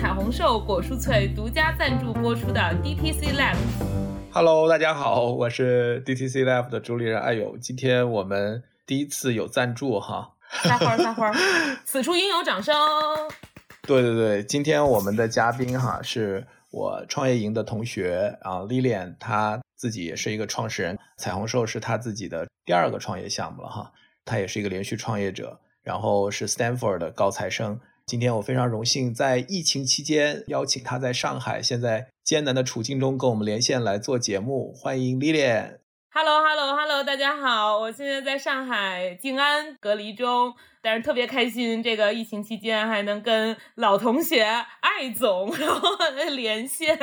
彩虹兽果蔬脆独家赞助播出的 DTC Lab。Hello，大家好，我是 DTC Lab 的主理人艾勇。今天我们第一次有赞助哈，撒花儿撒花儿，此处应有掌声。对对对，今天我们的嘉宾哈是我创业营的同学啊，Lilian，她自己也是一个创始人，彩虹兽是她自己的第二个创业项目了哈，她也是一个连续创业者，然后是 Stanford 的高材生。今天我非常荣幸在疫情期间邀请他在上海现在艰难的处境中跟我们连线来做节目，欢迎 Lilian。Hello，Hello，Hello，大家好，我现在在上海静安隔离中，但是特别开心，这个疫情期间还能跟老同学艾总 然后连线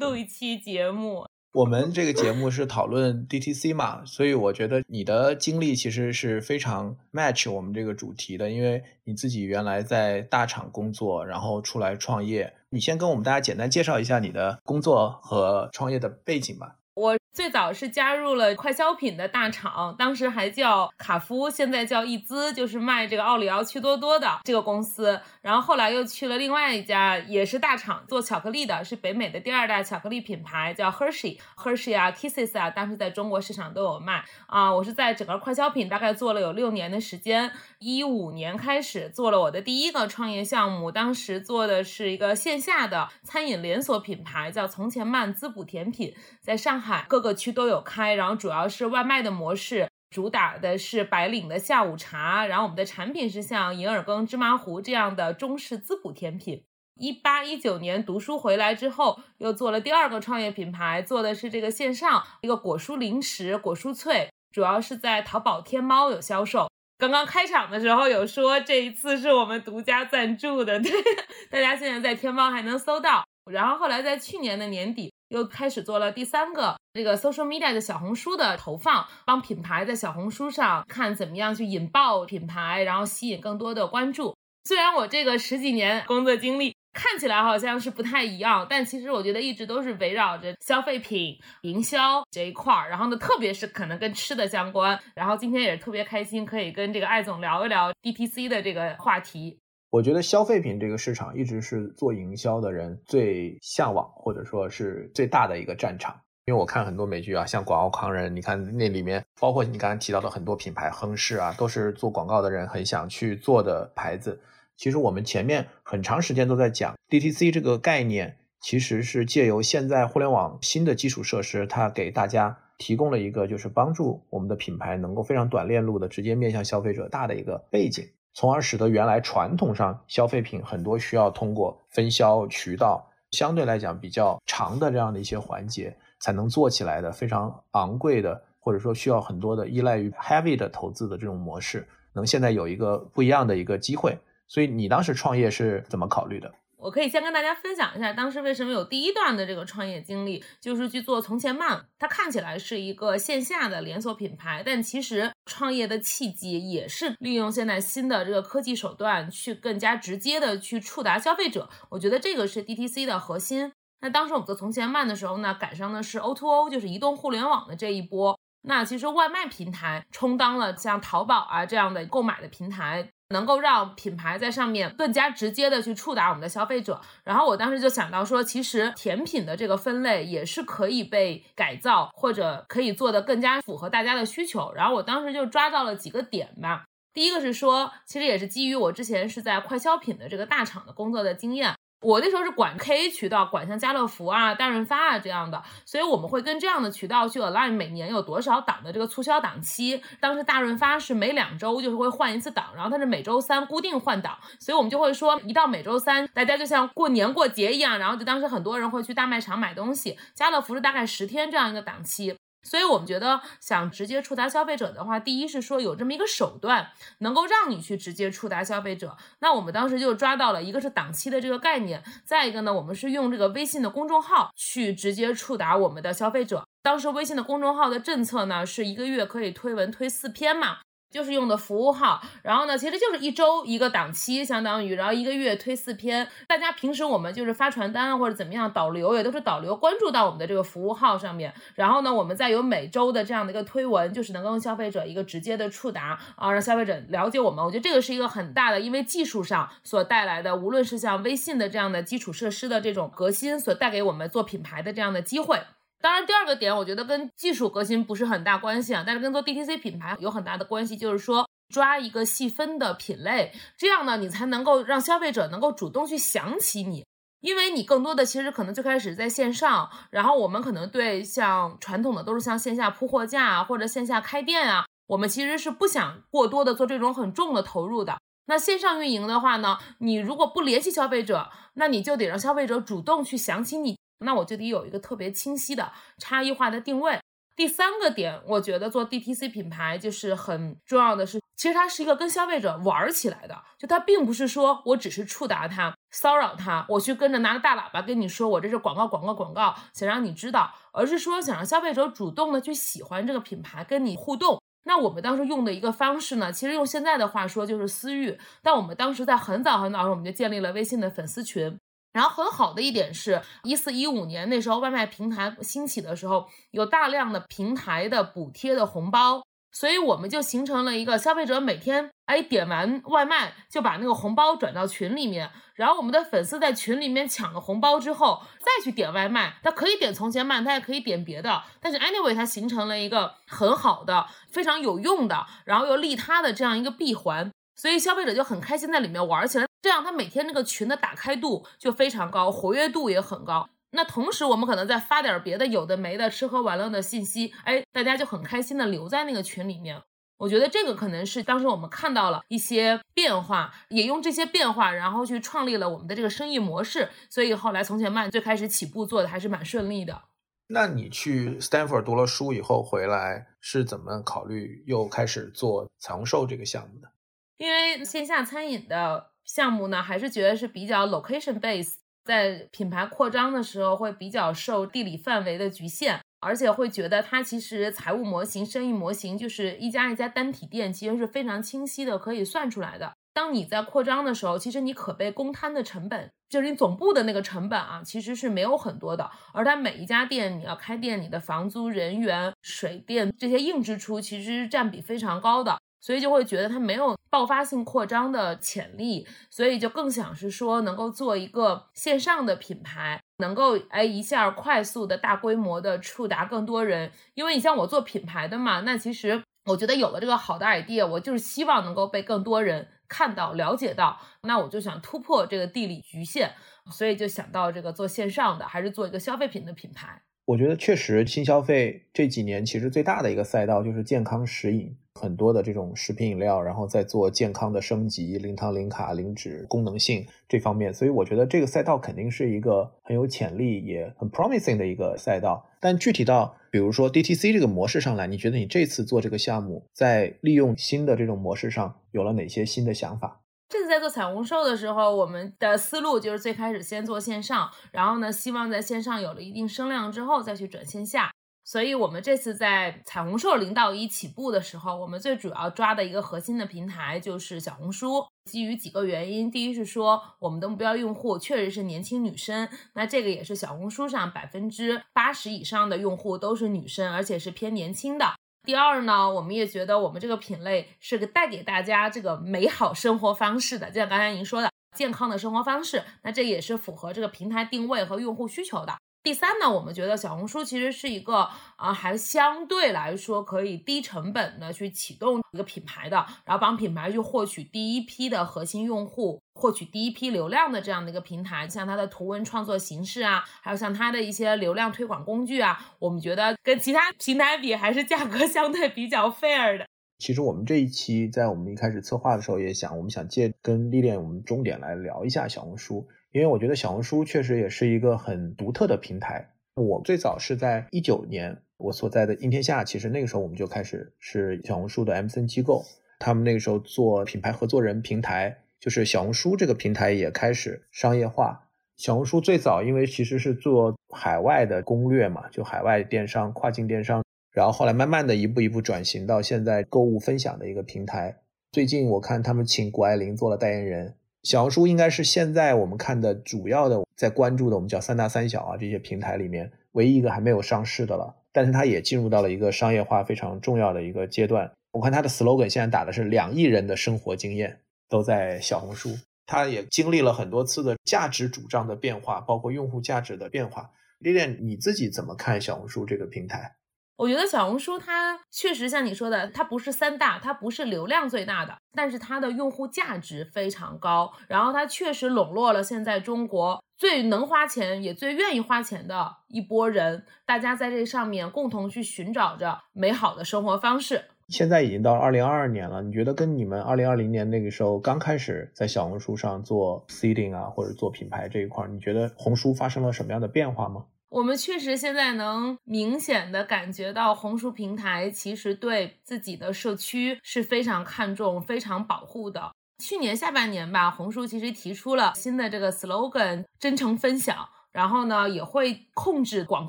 录一期节目。我们这个节目是讨论 DTC 嘛，所以我觉得你的经历其实是非常 match 我们这个主题的，因为你自己原来在大厂工作，然后出来创业。你先跟我们大家简单介绍一下你的工作和创业的背景吧。我最早是加入了快消品的大厂，当时还叫卡夫，现在叫易姿，就是卖这个奥利奥、趣多多的这个公司。然后后来又去了另外一家也是大厂，做巧克力的，是北美的第二大巧克力品牌，叫 Hershey，Hershey 啊，Kisses 啊，当时在中国市场都有卖啊。我是在整个快消品大概做了有六年的时间，一五年开始做了我的第一个创业项目，当时做的是一个线下的餐饮连锁品牌，叫从前慢滋补甜品，在上海各个各区都有开，然后主要是外卖的模式。主打的是白领的下午茶，然后我们的产品是像银耳羹、芝麻糊这样的中式滋补甜品。一八一九年读书回来之后，又做了第二个创业品牌，做的是这个线上一个果蔬零食果蔬脆，主要是在淘宝、天猫有销售。刚刚开场的时候有说这一次是我们独家赞助的，对，大家现在在天猫还能搜到。然后后来在去年的年底。又开始做了第三个这个 social media 的小红书的投放，帮品牌在小红书上看怎么样去引爆品牌，然后吸引更多的关注。虽然我这个十几年工作经历看起来好像是不太一样，但其实我觉得一直都是围绕着消费品营销这一块儿。然后呢，特别是可能跟吃的相关。然后今天也是特别开心，可以跟这个艾总聊一聊 DTC 的这个话题。我觉得消费品这个市场一直是做营销的人最向往，或者说是最大的一个战场。因为我看很多美剧啊，像《广告狂人》，你看那里面，包括你刚才提到的很多品牌，亨氏啊，都是做广告的人很想去做的牌子。其实我们前面很长时间都在讲 DTC 这个概念，其实是借由现在互联网新的基础设施，它给大家提供了一个就是帮助我们的品牌能够非常短链路的直接面向消费者大的一个背景。从而使得原来传统上消费品很多需要通过分销渠道，相对来讲比较长的这样的一些环节才能做起来的非常昂贵的，或者说需要很多的依赖于 heavy 的投资的这种模式，能现在有一个不一样的一个机会。所以你当时创业是怎么考虑的？我可以先跟大家分享一下，当时为什么有第一段的这个创业经历，就是去做从前慢。它看起来是一个线下的连锁品牌，但其实创业的契机也是利用现在新的这个科技手段，去更加直接的去触达消费者。我觉得这个是 DTC 的核心。那当时我们做从前慢的时候呢，赶上的是 O2O，就是移动互联网的这一波。那其实外卖平台充当了像淘宝啊这样的购买的平台。能够让品牌在上面更加直接的去触达我们的消费者。然后我当时就想到说，其实甜品的这个分类也是可以被改造，或者可以做的更加符合大家的需求。然后我当时就抓到了几个点吧。第一个是说，其实也是基于我之前是在快消品的这个大厂的工作的经验。我那时候是管 KA 渠道，管像家乐福啊、大润发啊这样的，所以我们会跟这样的渠道去 align 每年有多少档的这个促销档期。当时大润发是每两周就是会换一次档，然后它是每周三固定换档，所以我们就会说，一到每周三，大家就像过年过节一样，然后就当时很多人会去大卖场买东西。家乐福是大概十天这样一个档期。所以我们觉得想直接触达消费者的话，第一是说有这么一个手段能够让你去直接触达消费者。那我们当时就抓到了一个是档期的这个概念，再一个呢，我们是用这个微信的公众号去直接触达我们的消费者。当时微信的公众号的政策呢，是一个月可以推文推四篇嘛。就是用的服务号，然后呢，其实就是一周一个档期，相当于，然后一个月推四篇。大家平时我们就是发传单或者怎么样，导流也都是导流关注到我们的这个服务号上面。然后呢，我们再有每周的这样的一个推文，就是能够跟消费者一个直接的触达啊，让消费者了解我们。我觉得这个是一个很大的，因为技术上所带来的，无论是像微信的这样的基础设施的这种革新，所带给我们做品牌的这样的机会。当然，第二个点我觉得跟技术革新不是很大关系啊，但是跟做 DTC 品牌有很大的关系，就是说抓一个细分的品类，这样呢，你才能够让消费者能够主动去想起你，因为你更多的其实可能最开始在线上，然后我们可能对像传统的都是像线下铺货架啊或者线下开店啊，我们其实是不想过多的做这种很重的投入的。那线上运营的话呢，你如果不联系消费者，那你就得让消费者主动去想起你。那我就得有一个特别清晰的差异化的定位。第三个点，我觉得做 DTC 品牌就是很重要的是，其实它是一个跟消费者玩起来的，就它并不是说我只是触达他、骚扰他，我去跟着拿着大喇叭跟你说我这是广告、广告、广告，想让你知道，而是说想让消费者主动的去喜欢这个品牌，跟你互动。那我们当时用的一个方式呢，其实用现在的话说就是私域，但我们当时在很早很早的时候，我们就建立了微信的粉丝群。然后很好的一点是，一四一五年那时候外卖平台兴起的时候，有大量的平台的补贴的红包，所以我们就形成了一个消费者每天哎点完外卖就把那个红包转到群里面，然后我们的粉丝在群里面抢了红包之后再去点外卖，他可以点从前慢，他也可以点别的，但是 anyway 它形成了一个很好的、非常有用的，然后又利他的这样一个闭环。所以消费者就很开心在里面玩起来，这样他每天那个群的打开度就非常高，活跃度也很高。那同时我们可能再发点别的有的没的吃喝玩乐的信息，哎，大家就很开心的留在那个群里面。我觉得这个可能是当时我们看到了一些变化，也用这些变化，然后去创立了我们的这个生意模式。所以后来从前慢最开始起步做的还是蛮顺利的。那你去 Stanford 读了书以后回来是怎么考虑又开始做彩虹兽这个项目的？因为线下餐饮的项目呢，还是觉得是比较 location base，在品牌扩张的时候会比较受地理范围的局限，而且会觉得它其实财务模型、生意模型就是一家一家单体店，其实是非常清晰的，可以算出来的。当你在扩张的时候，其实你可被公摊的成本，就是你总部的那个成本啊，其实是没有很多的。而它每一家店你要开店，你的房租、人员、水电这些硬支出，其实是占比非常高的。所以就会觉得它没有爆发性扩张的潜力，所以就更想是说能够做一个线上的品牌，能够哎一下快速的大规模的触达更多人。因为你像我做品牌的嘛，那其实我觉得有了这个好的 idea，我就是希望能够被更多人看到、了解到。那我就想突破这个地理局限，所以就想到这个做线上的，还是做一个消费品的品牌。我觉得确实，新消费这几年其实最大的一个赛道就是健康食饮，很多的这种食品饮料，然后再做健康的升级，零糖、零卡、零脂，功能性这方面。所以我觉得这个赛道肯定是一个很有潜力，也很 promising 的一个赛道。但具体到比如说 DTC 这个模式上来，你觉得你这次做这个项目，在利用新的这种模式上有了哪些新的想法？这次在做彩虹瘦的时候，我们的思路就是最开始先做线上，然后呢，希望在线上有了一定声量之后再去转线下。所以，我们这次在彩虹兽零到一起步的时候，我们最主要抓的一个核心的平台就是小红书。基于几个原因，第一是说我们的目标用户确实是年轻女生，那这个也是小红书上百分之八十以上的用户都是女生，而且是偏年轻的。第二呢，我们也觉得我们这个品类是个带给大家这个美好生活方式的，就像刚才您说的健康的生活方式，那这也是符合这个平台定位和用户需求的。第三呢，我们觉得小红书其实是一个啊，还相对来说可以低成本的去启动一个品牌的，然后帮品牌去获取第一批的核心用户，获取第一批流量的这样的一个平台。像它的图文创作形式啊，还有像它的一些流量推广工具啊，我们觉得跟其他平台比，还是价格相对比较 fair 的。其实我们这一期在我们一开始策划的时候也想，我们想借跟历练我们终点来聊一下小红书。因为我觉得小红书确实也是一个很独特的平台。我最早是在一九年我所在的应天下，其实那个时候我们就开始是小红书的 M C N 机构，他们那个时候做品牌合作人平台，就是小红书这个平台也开始商业化。小红书最早因为其实是做海外的攻略嘛，就海外电商、跨境电商，然后后来慢慢的一步一步转型到现在购物分享的一个平台。最近我看他们请谷爱凌做了代言人。小红书应该是现在我们看的主要的在关注的，我们叫三大三小啊这些平台里面唯一一个还没有上市的了。但是它也进入到了一个商业化非常重要的一个阶段。我看它的 slogan 现在打的是两亿人的生活经验都在小红书。它也经历了很多次的价值主张的变化，包括用户价值的变化。丽丽，你自己怎么看小红书这个平台？我觉得小红书它确实像你说的，它不是三大，它不是流量最大的，但是它的用户价值非常高。然后它确实笼络了现在中国最能花钱也最愿意花钱的一波人，大家在这上面共同去寻找着美好的生活方式。现在已经到二零二二年了，你觉得跟你们二零二零年那个时候刚开始在小红书上做 seeding 啊，或者做品牌这一块，你觉得红书发生了什么样的变化吗？我们确实现在能明显的感觉到，红书平台其实对自己的社区是非常看重、非常保护的。去年下半年吧，红书其实提出了新的这个 slogan，真诚分享，然后呢也会控制广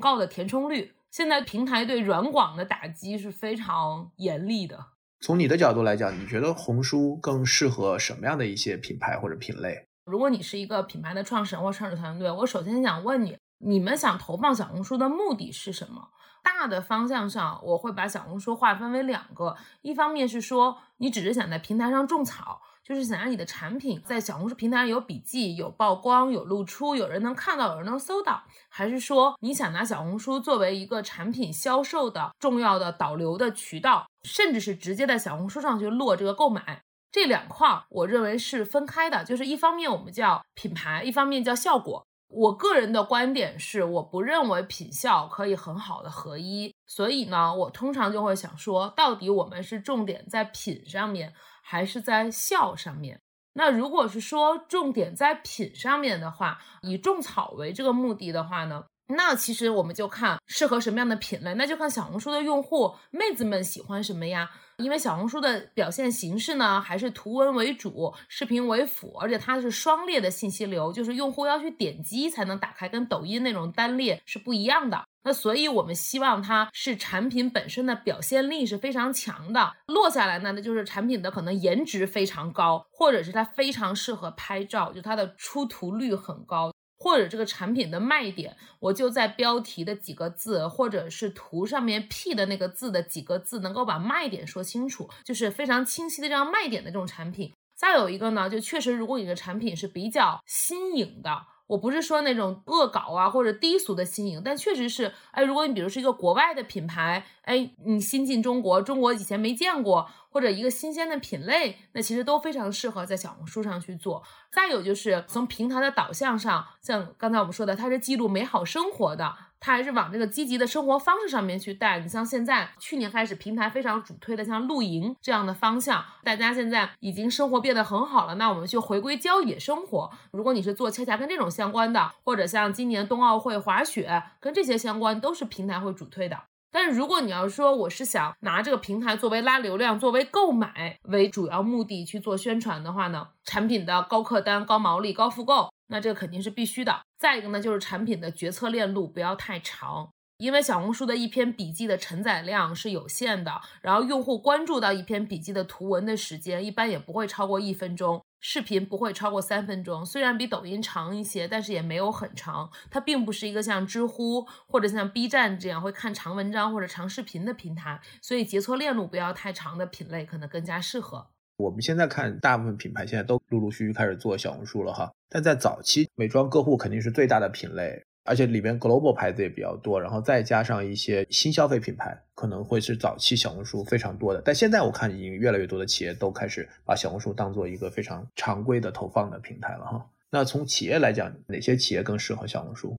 告的填充率。现在平台对软广的打击是非常严厉的。从你的角度来讲，你觉得红书更适合什么样的一些品牌或者品类？如果你是一个品牌的创始人或创始团队，我首先想问你。你们想投放小红书的目的是什么？大的方向上，我会把小红书划分为两个，一方面是说你只是想在平台上种草，就是想让你的产品在小红书平台上有笔记、有曝光、有露出，有人能看到，有人能搜到，还是说你想拿小红书作为一个产品销售的重要的导流的渠道，甚至是直接在小红书上去落这个购买？这两块我认为是分开的，就是一方面我们叫品牌，一方面叫效果。我个人的观点是，我不认为品效可以很好的合一，所以呢，我通常就会想说，到底我们是重点在品上面，还是在效上面？那如果是说重点在品上面的话，以种草为这个目的的话呢？那其实我们就看适合什么样的品类，那就看小红书的用户妹子们喜欢什么呀。因为小红书的表现形式呢，还是图文为主，视频为辅，而且它是双列的信息流，就是用户要去点击才能打开，跟抖音那种单列是不一样的。那所以我们希望它是产品本身的表现力是非常强的，落下来呢，那就是产品的可能颜值非常高，或者是它非常适合拍照，就它的出图率很高。或者这个产品的卖点，我就在标题的几个字，或者是图上面 P 的那个字的几个字，能够把卖点说清楚，就是非常清晰的这样卖点的这种产品。再有一个呢，就确实如果你的产品是比较新颖的。我不是说那种恶搞啊或者低俗的新颖，但确实是，哎，如果你比如是一个国外的品牌，哎，你新进中国，中国以前没见过，或者一个新鲜的品类，那其实都非常适合在小红书上去做。再有就是从平台的导向上，像刚才我们说的，它是记录美好生活的。它还是往这个积极的生活方式上面去带。你像现在去年开始，平台非常主推的像露营这样的方向，大家现在已经生活变得很好了。那我们就回归郊野生活。如果你是做恰恰跟这种相关的，或者像今年冬奥会滑雪跟这些相关，都是平台会主推的。但是如果你要说我是想拿这个平台作为拉流量、作为购买为主要目的去做宣传的话呢，产品的高客单、高毛利、高复购。那这个肯定是必须的。再一个呢，就是产品的决策链路不要太长，因为小红书的一篇笔记的承载量是有限的，然后用户关注到一篇笔记的图文的时间一般也不会超过一分钟，视频不会超过三分钟。虽然比抖音长一些，但是也没有很长。它并不是一个像知乎或者像 B 站这样会看长文章或者长视频的平台，所以决策链路不要太长的品类可能更加适合。我们现在看，大部分品牌现在都陆陆续续开始做小红书了哈。但在早期，美妆个护肯定是最大的品类，而且里边 global 牌子也比较多，然后再加上一些新消费品牌，可能会是早期小红书非常多的。但现在我看，已经越来越多的企业都开始把小红书当做一个非常常规的投放的平台了哈。那从企业来讲，哪些企业更适合小红书？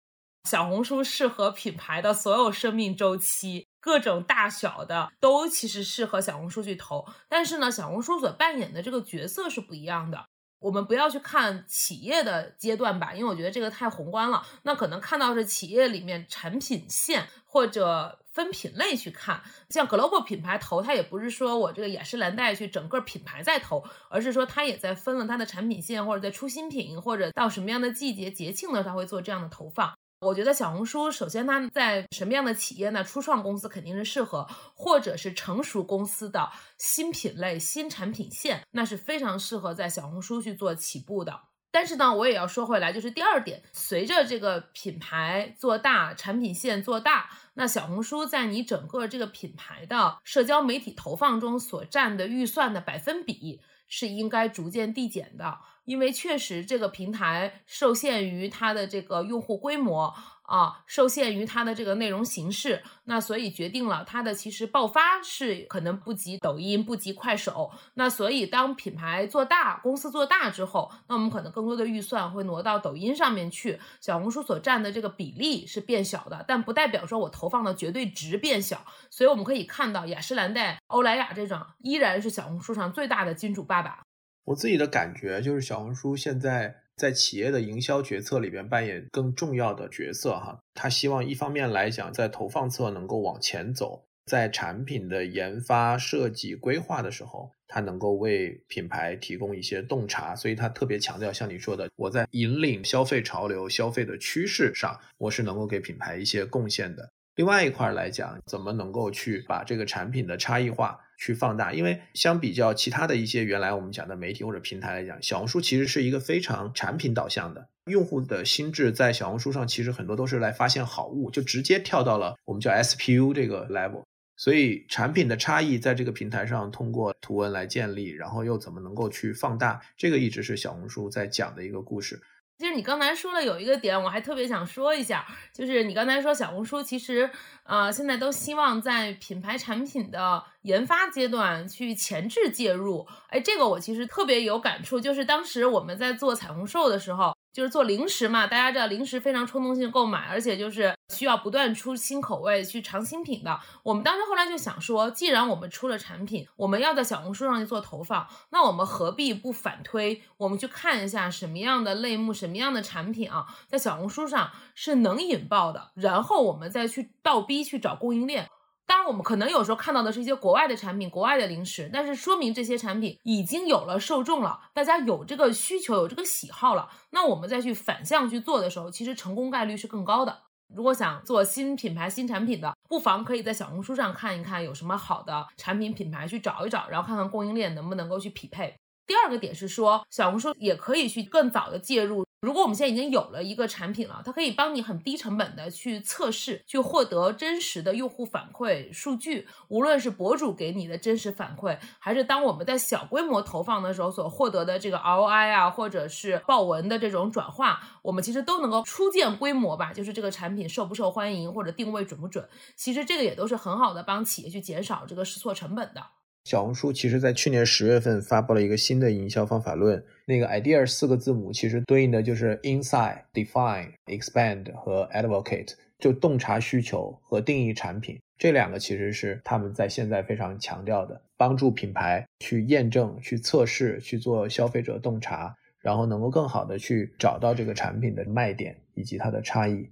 小红书适合品牌的所有生命周期。各种大小的都其实适合小红书去投，但是呢，小红书所扮演的这个角色是不一样的。我们不要去看企业的阶段吧，因为我觉得这个太宏观了。那可能看到是企业里面产品线或者分品类去看，像 global 品牌投，它也不是说我这个雅诗兰黛去整个品牌在投，而是说它也在分了它的产品线，或者在出新品，或者到什么样的季节节庆呢，它会做这样的投放。我觉得小红书首先它在什么样的企业呢？初创公司肯定是适合，或者是成熟公司的新品类、新产品线，那是非常适合在小红书去做起步的。但是呢，我也要说回来，就是第二点，随着这个品牌做大，产品线做大，那小红书在你整个这个品牌的社交媒体投放中所占的预算的百分比是应该逐渐递减的。因为确实这个平台受限于它的这个用户规模啊，受限于它的这个内容形式，那所以决定了它的其实爆发是可能不及抖音，不及快手。那所以当品牌做大，公司做大之后，那我们可能更多的预算会挪到抖音上面去，小红书所占的这个比例是变小的，但不代表说我投放的绝对值变小。所以我们可以看到雅诗兰黛、欧莱雅这种依然是小红书上最大的金主爸爸。我自己的感觉就是，小红书现在在企业的营销决策里边扮演更重要的角色哈。他希望一方面来讲，在投放侧能够往前走，在产品的研发、设计、规划的时候，他能够为品牌提供一些洞察。所以，他特别强调，像你说的，我在引领消费潮流、消费的趋势上，我是能够给品牌一些贡献的。另外一块来讲，怎么能够去把这个产品的差异化？去放大，因为相比较其他的一些原来我们讲的媒体或者平台来讲，小红书其实是一个非常产品导向的。用户的心智在小红书上其实很多都是来发现好物，就直接跳到了我们叫 SPU 这个 level。所以产品的差异在这个平台上通过图文来建立，然后又怎么能够去放大，这个一直是小红书在讲的一个故事。其实你刚才说了有一个点，我还特别想说一下，就是你刚才说小红书其实，呃，现在都希望在品牌产品的研发阶段去前置介入。哎，这个我其实特别有感触，就是当时我们在做彩虹兽的时候。就是做零食嘛，大家知道零食非常冲动性购买，而且就是需要不断出新口味去尝新品的。我们当时后来就想说，既然我们出了产品，我们要在小红书上去做投放，那我们何必不反推？我们去看一下什么样的类目、什么样的产品啊，在小红书上是能引爆的，然后我们再去倒逼去找供应链。当然，我们可能有时候看到的是一些国外的产品、国外的零食，但是说明这些产品已经有了受众了，大家有这个需求、有这个喜好了。那我们再去反向去做的时候，其实成功概率是更高的。如果想做新品牌、新产品的，不妨可以在小红书上看一看有什么好的产品品牌去找一找，然后看看供应链能不能够去匹配。第二个点是说，小红书也可以去更早的介入。如果我们现在已经有了一个产品了，它可以帮你很低成本的去测试，去获得真实的用户反馈数据。无论是博主给你的真实反馈，还是当我们在小规模投放的时候所获得的这个 ROI 啊，或者是报文的这种转化，我们其实都能够初见规模吧，就是这个产品受不受欢迎，或者定位准不准。其实这个也都是很好的帮企业去减少这个试错成本的。小红书其实在去年十月份发布了一个新的营销方法论，那个 idea 四个字母其实对应的就是 insight、define、expand 和 advocate，就洞察需求和定义产品这两个其实是他们在现在非常强调的，帮助品牌去验证、去测试、去做消费者洞察，然后能够更好的去找到这个产品的卖点以及它的差异。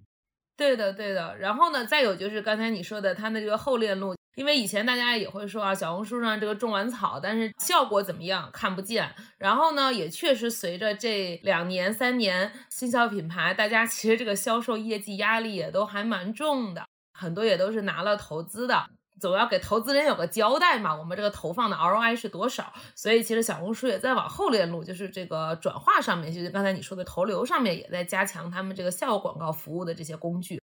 对的，对的。然后呢，再有就是刚才你说的它的这个后链路。因为以前大家也会说啊，小红书上这个种完草，但是效果怎么样看不见。然后呢，也确实随着这两年三年新销品牌，大家其实这个销售业绩压力也都还蛮重的，很多也都是拿了投资的，总要给投资人有个交代嘛。我们这个投放的 ROI 是多少？所以其实小红书也在往后链路，就是这个转化上面，就是刚才你说的投流上面，也在加强他们这个效果广告服务的这些工具。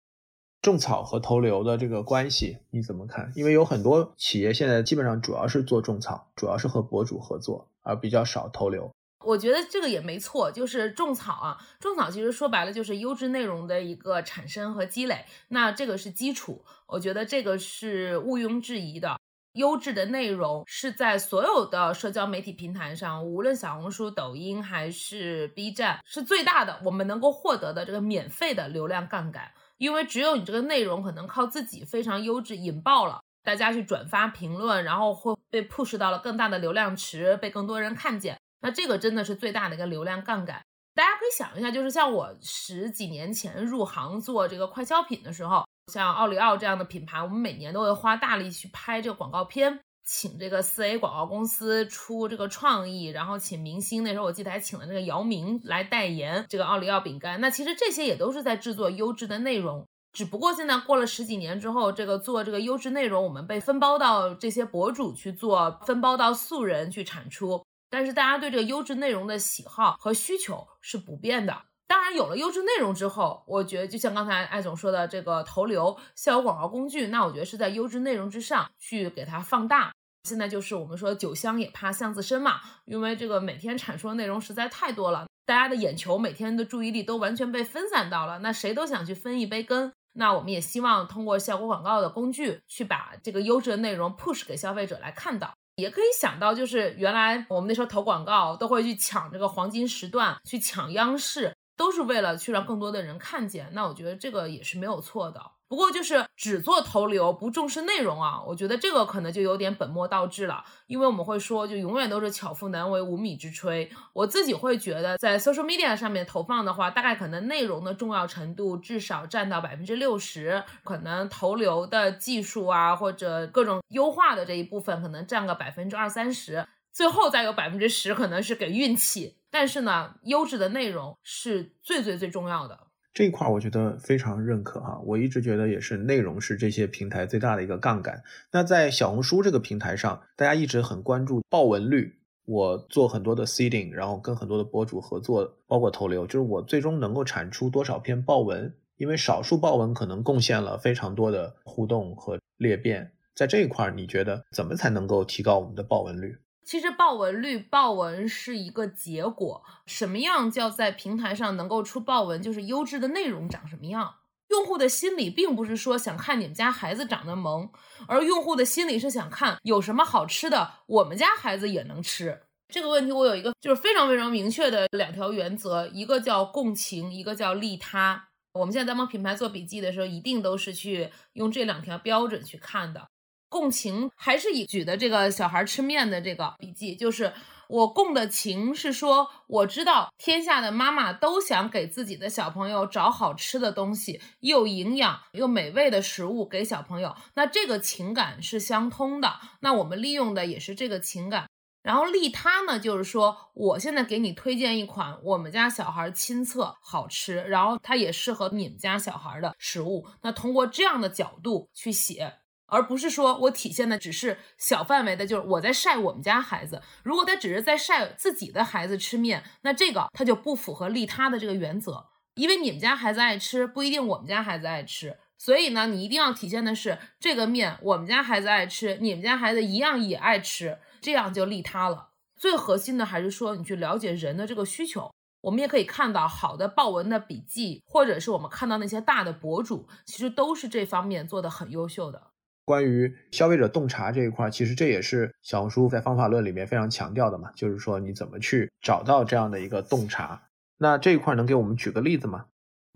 种草和投流的这个关系你怎么看？因为有很多企业现在基本上主要是做种草，主要是和博主合作，而比较少投流。我觉得这个也没错，就是种草啊，种草其实说白了就是优质内容的一个产生和积累，那这个是基础，我觉得这个是毋庸置疑的。优质的内容是在所有的社交媒体平台上，无论小红书、抖音还是 B 站，是最大的我们能够获得的这个免费的流量杠杆。因为只有你这个内容可能靠自己非常优质引爆了，大家去转发评论，然后会被 push 到了更大的流量池，被更多人看见。那这个真的是最大的一个流量杠杆。大家可以想一下，就是像我十几年前入行做这个快消品的时候，像奥利奥这样的品牌，我们每年都会花大力去拍这个广告片，请这个四 A 广告公司出这个创意，然后请明星。那时候我记得还请了那个姚明来代言这个奥利奥饼干。那其实这些也都是在制作优质的内容，只不过现在过了十几年之后，这个做这个优质内容，我们被分包到这些博主去做，分包到素人去产出。但是大家对这个优质内容的喜好和需求是不变的。当然，有了优质内容之后，我觉得就像刚才艾总说的，这个投流效果广告工具，那我觉得是在优质内容之上去给它放大。现在就是我们说酒香也怕巷子深嘛，因为这个每天产出的内容实在太多了，大家的眼球每天的注意力都完全被分散到了，那谁都想去分一杯羹。那我们也希望通过效果广告的工具，去把这个优质的内容 push 给消费者来看到。也可以想到，就是原来我们那时候投广告都会去抢这个黄金时段，去抢央视，都是为了去让更多的人看见。那我觉得这个也是没有错的。不过就是只做投流不重视内容啊，我觉得这个可能就有点本末倒置了。因为我们会说，就永远都是巧妇难为无米之炊。我自己会觉得，在 social media 上面投放的话，大概可能内容的重要程度至少占到百分之六十，可能投流的技术啊或者各种优化的这一部分可能占个百分之二三十，最后再有百分之十可能是给运气。但是呢，优质的内容是最最最重要的。这一块我觉得非常认可哈，我一直觉得也是内容是这些平台最大的一个杠杆。那在小红书这个平台上，大家一直很关注爆文率。我做很多的 seeding，然后跟很多的博主合作，包括投流，就是我最终能够产出多少篇爆文，因为少数爆文可能贡献了非常多的互动和裂变。在这一块，你觉得怎么才能够提高我们的爆文率？其实爆文率，爆文是一个结果。什么样叫在平台上能够出爆文？就是优质的内容长什么样。用户的心理并不是说想看你们家孩子长得萌，而用户的心理是想看有什么好吃的，我们家孩子也能吃。这个问题我有一个就是非常非常明确的两条原则，一个叫共情，一个叫利他。我们现在在帮品牌做笔记的时候，一定都是去用这两条标准去看的。共情还是以举的这个小孩吃面的这个笔记，就是我共的情是说，我知道天下的妈妈都想给自己的小朋友找好吃的东西，又营养又美味的食物给小朋友，那这个情感是相通的。那我们利用的也是这个情感，然后利他呢，就是说我现在给你推荐一款我们家小孩亲测好吃，然后它也适合你们家小孩的食物。那通过这样的角度去写。而不是说我体现的只是小范围的，就是我在晒我们家孩子。如果他只是在晒自己的孩子吃面，那这个他就不符合利他的这个原则。因为你们家孩子爱吃，不一定我们家孩子爱吃。所以呢，你一定要体现的是这个面我们家孩子爱吃，你们家孩子一样也爱吃，这样就利他了。最核心的还是说你去了解人的这个需求。我们也可以看到好的报文的笔记，或者是我们看到那些大的博主，其实都是这方面做的很优秀的。关于消费者洞察这一块，其实这也是小红书在方法论里面非常强调的嘛，就是说你怎么去找到这样的一个洞察。那这一块能给我们举个例子吗？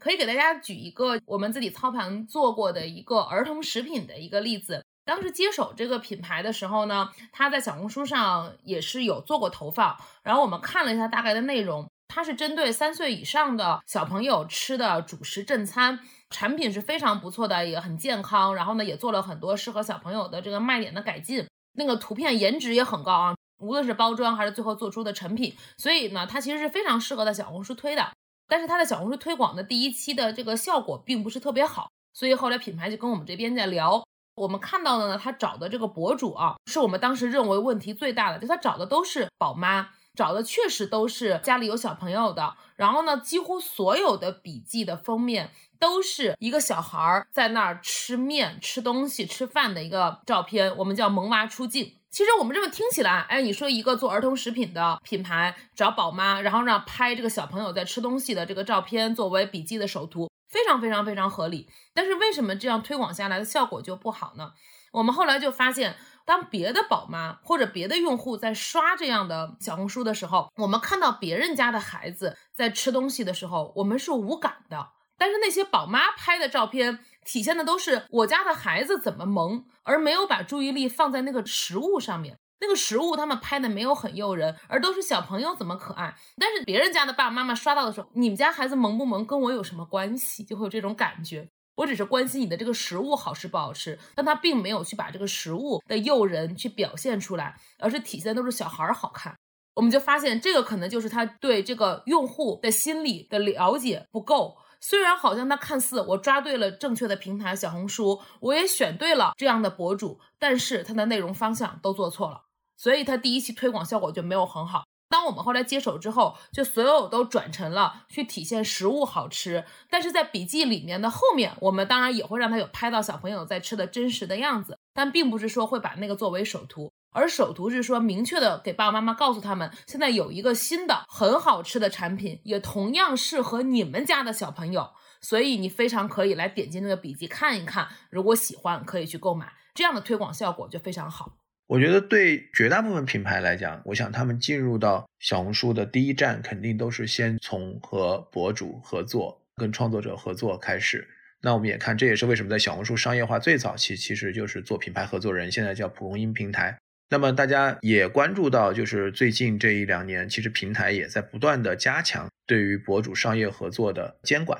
可以给大家举一个我们自己操盘做过的一个儿童食品的一个例子。当时接手这个品牌的时候呢，他在小红书上也是有做过投放，然后我们看了一下大概的内容，它是针对三岁以上的小朋友吃的主食正餐。产品是非常不错的，也很健康。然后呢，也做了很多适合小朋友的这个卖点的改进。那个图片颜值也很高啊，无论是包装还是最后做出的成品。所以呢，它其实是非常适合在小红书推的。但是它在小红书推广的第一期的这个效果并不是特别好。所以后来品牌就跟我们这边在聊，我们看到的呢，他找的这个博主啊，是我们当时认为问题最大的，就他找的都是宝妈。找的确实都是家里有小朋友的，然后呢，几乎所有的笔记的封面都是一个小孩儿在那儿吃面、吃东西、吃饭的一个照片，我们叫萌娃出镜。其实我们这么听起来，哎，你说一个做儿童食品的品牌找宝妈，然后让拍这个小朋友在吃东西的这个照片作为笔记的首图，非常非常非常合理。但是为什么这样推广下来的效果就不好呢？我们后来就发现。当别的宝妈或者别的用户在刷这样的小红书的时候，我们看到别人家的孩子在吃东西的时候，我们是无感的。但是那些宝妈拍的照片，体现的都是我家的孩子怎么萌，而没有把注意力放在那个食物上面。那个食物他们拍的没有很诱人，而都是小朋友怎么可爱。但是别人家的爸爸妈妈刷到的时候，你们家孩子萌不萌跟我有什么关系？就会有这种感觉。我只是关心你的这个食物好吃不好吃，但他并没有去把这个食物的诱人去表现出来，而是体现都是小孩儿好看。我们就发现这个可能就是他对这个用户的心理的了解不够。虽然好像他看似我抓对了正确的平台小红书，我也选对了这样的博主，但是他的内容方向都做错了，所以他第一期推广效果就没有很好。当我们后来接手之后，就所有都转成了去体现食物好吃，但是在笔记里面的后面，我们当然也会让他有拍到小朋友在吃的真实的样子，但并不是说会把那个作为首图。而首图是说，明确的给爸爸妈妈告诉他们，现在有一个新的很好吃的产品，也同样适合你们家的小朋友，所以你非常可以来点击那个笔记看一看，如果喜欢可以去购买，这样的推广效果就非常好。我觉得对绝大部分品牌来讲，我想他们进入到小红书的第一站，肯定都是先从和博主合作、跟创作者合作开始。那我们也看，这也是为什么在小红书商业化最早期，其实就是做品牌合作人，现在叫蒲公英平台。那么大家也关注到，就是最近这一两年，其实平台也在不断的加强对于博主商业合作的监管。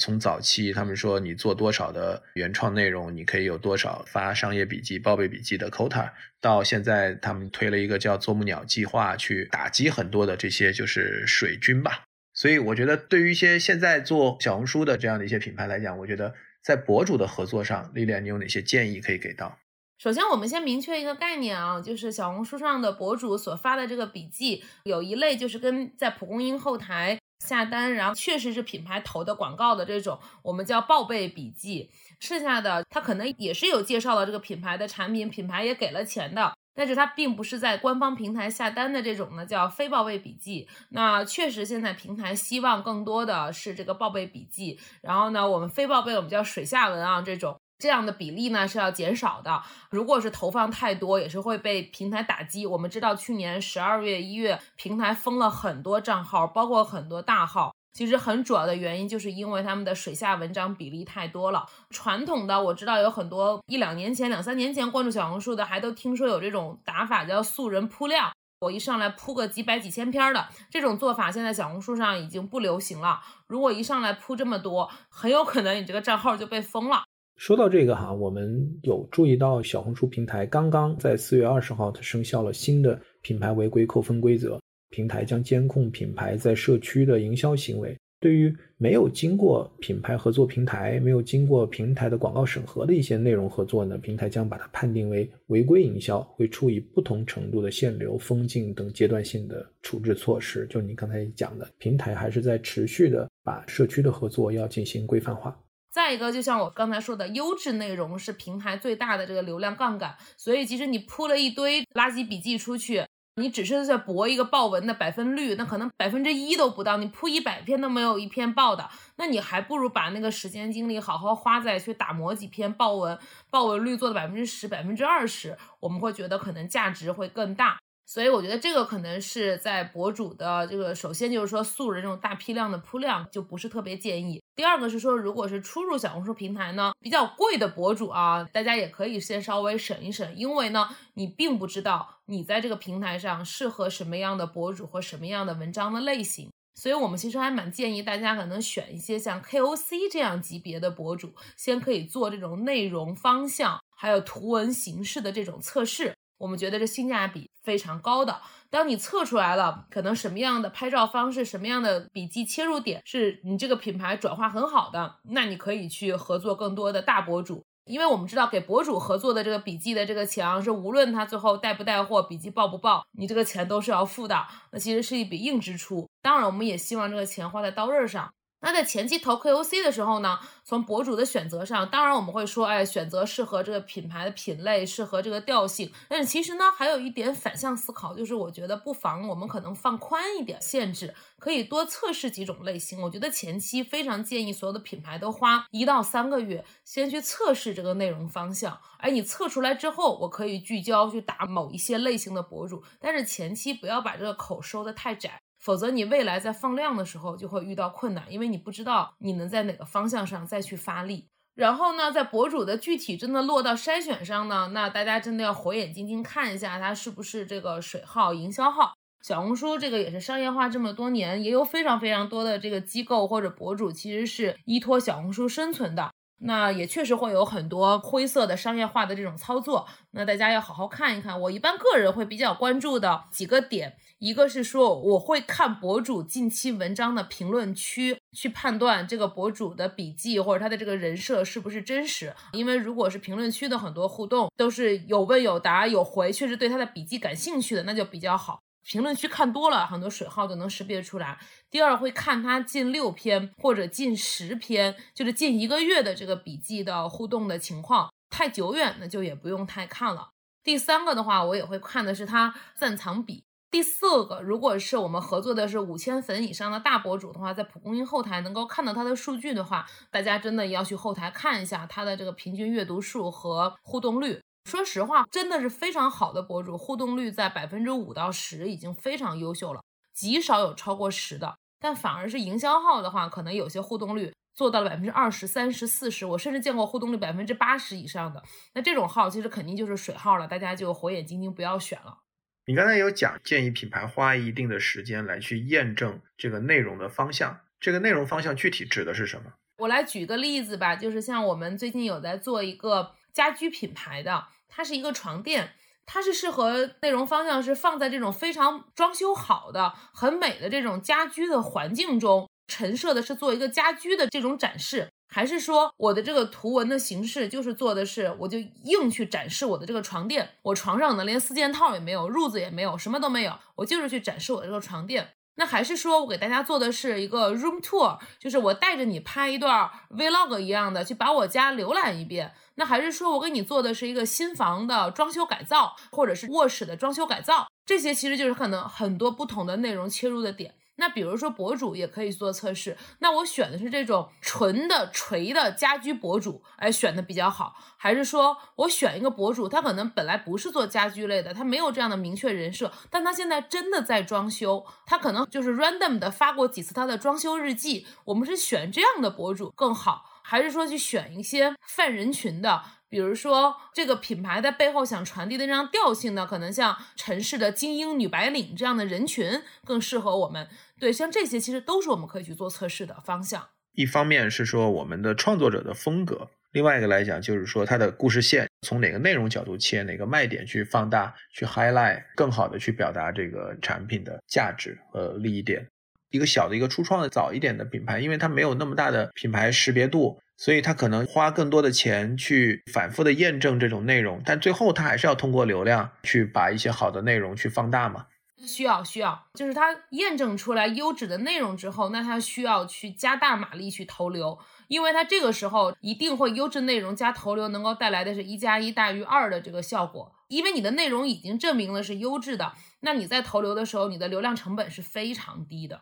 从早期他们说你做多少的原创内容，你可以有多少发商业笔记、报备笔记的 quota，到现在他们推了一个叫“啄木鸟计划”，去打击很多的这些就是水军吧。所以我觉得，对于一些现在做小红书的这样的一些品牌来讲，我觉得在博主的合作上，丽莲，你有哪些建议可以给到？首先，我们先明确一个概念啊，就是小红书上的博主所发的这个笔记，有一类就是跟在蒲公英后台下单，然后确实是品牌投的广告的这种，我们叫报备笔记。剩下的他可能也是有介绍了这个品牌的产品，品牌也给了钱的，但是它并不是在官方平台下单的这种呢，叫非报备笔记。那确实现在平台希望更多的是这个报备笔记，然后呢，我们非报备我们叫水下文啊这种。这样的比例呢是要减少的。如果是投放太多，也是会被平台打击。我们知道去年十二月、一月，平台封了很多账号，包括很多大号。其实很主要的原因就是因为他们的水下文章比例太多了。传统的我知道有很多一两年前、两三年前关注小红书的，还都听说有这种打法叫素人铺量。我一上来铺个几百几千篇的这种做法，现在小红书上已经不流行了。如果一上来铺这么多，很有可能你这个账号就被封了。说到这个哈，我们有注意到小红书平台刚刚在四月二十号，它生效了新的品牌违规扣分规则。平台将监控品牌在社区的营销行为。对于没有经过品牌合作平台、没有经过平台的广告审核的一些内容合作呢，平台将把它判定为违规营销，会处以不同程度的限流、封禁等阶段性的处置措施。就你刚才讲的，平台还是在持续的把社区的合作要进行规范化。再一个，就像我刚才说的，优质内容是平台最大的这个流量杠杆。所以，即使你铺了一堆垃圾笔记出去，你只是在博一个爆文的百分率，那可能百分之一都不到。你铺一百篇都没有一篇爆的，那你还不如把那个时间精力好好花在去打磨几篇爆文，爆文率做的百分之十、百分之二十，我们会觉得可能价值会更大。所以我觉得这个可能是在博主的这个，首先就是说素人这种大批量的铺量就不是特别建议。第二个是说，如果是初入小红书平台呢，比较贵的博主啊，大家也可以先稍微审一审，因为呢，你并不知道你在这个平台上适合什么样的博主或什么样的文章的类型。所以我们其实还蛮建议大家可能选一些像 KOC 这样级别的博主，先可以做这种内容方向还有图文形式的这种测试。我们觉得这性价比非常高的。当你测出来了，可能什么样的拍照方式、什么样的笔记切入点是你这个品牌转化很好的，那你可以去合作更多的大博主。因为我们知道给博主合作的这个笔记的这个墙是无论他最后带不带货，笔记爆不爆，你这个钱都是要付的。那其实是一笔硬支出。当然，我们也希望这个钱花在刀刃上。那在前期投 KOC 的时候呢，从博主的选择上，当然我们会说，哎，选择适合这个品牌的品类，适合这个调性。但是其实呢，还有一点反向思考，就是我觉得不妨我们可能放宽一点限制，可以多测试几种类型。我觉得前期非常建议所有的品牌都花一到三个月，先去测试这个内容方向。而你测出来之后，我可以聚焦去打某一些类型的博主，但是前期不要把这个口收的太窄。否则，你未来在放量的时候就会遇到困难，因为你不知道你能在哪个方向上再去发力。然后呢，在博主的具体真的落到筛选上呢，那大家真的要火眼金睛看一下，它是不是这个水号、营销号。小红书这个也是商业化这么多年，也有非常非常多的这个机构或者博主，其实是依托小红书生存的。那也确实会有很多灰色的商业化的这种操作，那大家要好好看一看。我一般个人会比较关注的几个点，一个是说我会看博主近期文章的评论区，去判断这个博主的笔记或者他的这个人设是不是真实。因为如果是评论区的很多互动都是有问有答有回，确实对他的笔记感兴趣的，那就比较好。评论区看多了，很多水号就能识别出来。第二，会看他近六篇或者近十篇，就是近一个月的这个笔记的互动的情况。太久远的就也不用太看了。第三个的话，我也会看的是他暂藏笔。第四个，如果是我们合作的是五千粉以上的大博主的话，在蒲公英后台能够看到他的数据的话，大家真的要去后台看一下他的这个平均阅读数和互动率。说实话，真的是非常好的博主，互动率在百分之五到十已经非常优秀了，极少有超过十的。但反而是营销号的话，可能有些互动率做到了百分之二十三十四十，我甚至见过互动率百分之八十以上的。那这种号其实肯定就是水号了，大家就火眼金睛，不要选了。你刚才有讲，建议品牌花一定的时间来去验证这个内容的方向，这个内容方向具体指的是什么？我来举个例子吧，就是像我们最近有在做一个。家居品牌的，它是一个床垫，它是适合内容方向是放在这种非常装修好的、很美的这种家居的环境中，陈设的是做一个家居的这种展示，还是说我的这个图文的形式就是做的是我就硬去展示我的这个床垫，我床上呢连四件套也没有，褥子也没有，什么都没有，我就是去展示我的这个床垫。那还是说我给大家做的是一个 room tour，就是我带着你拍一段 vlog 一样的去把我家浏览一遍。那还是说我给你做的是一个新房的装修改造，或者是卧室的装修改造，这些其实就是可能很多不同的内容切入的点。那比如说博主也可以做测试，那我选的是这种纯的锤的家居博主，哎，选的比较好，还是说我选一个博主，他可能本来不是做家居类的，他没有这样的明确人设，但他现在真的在装修，他可能就是 random 的发过几次他的装修日记，我们是选这样的博主更好，还是说去选一些泛人群的？比如说，这个品牌在背后想传递的这样调性呢，可能像城市的精英女白领这样的人群更适合我们。对，像这些其实都是我们可以去做测试的方向。一方面是说我们的创作者的风格，另外一个来讲就是说它的故事线从哪个内容角度切，哪个卖点去放大、去 highlight，更好的去表达这个产品的价值和利益点。一个小的一个初创的早一点的品牌，因为它没有那么大的品牌识别度。所以它可能花更多的钱去反复的验证这种内容，但最后它还是要通过流量去把一些好的内容去放大嘛？需要需要，就是它验证出来优质的内容之后，那它需要去加大马力去投流，因为它这个时候一定会优质内容加投流能够带来的是一加一大于二的这个效果，因为你的内容已经证明了是优质的，那你在投流的时候，你的流量成本是非常低的。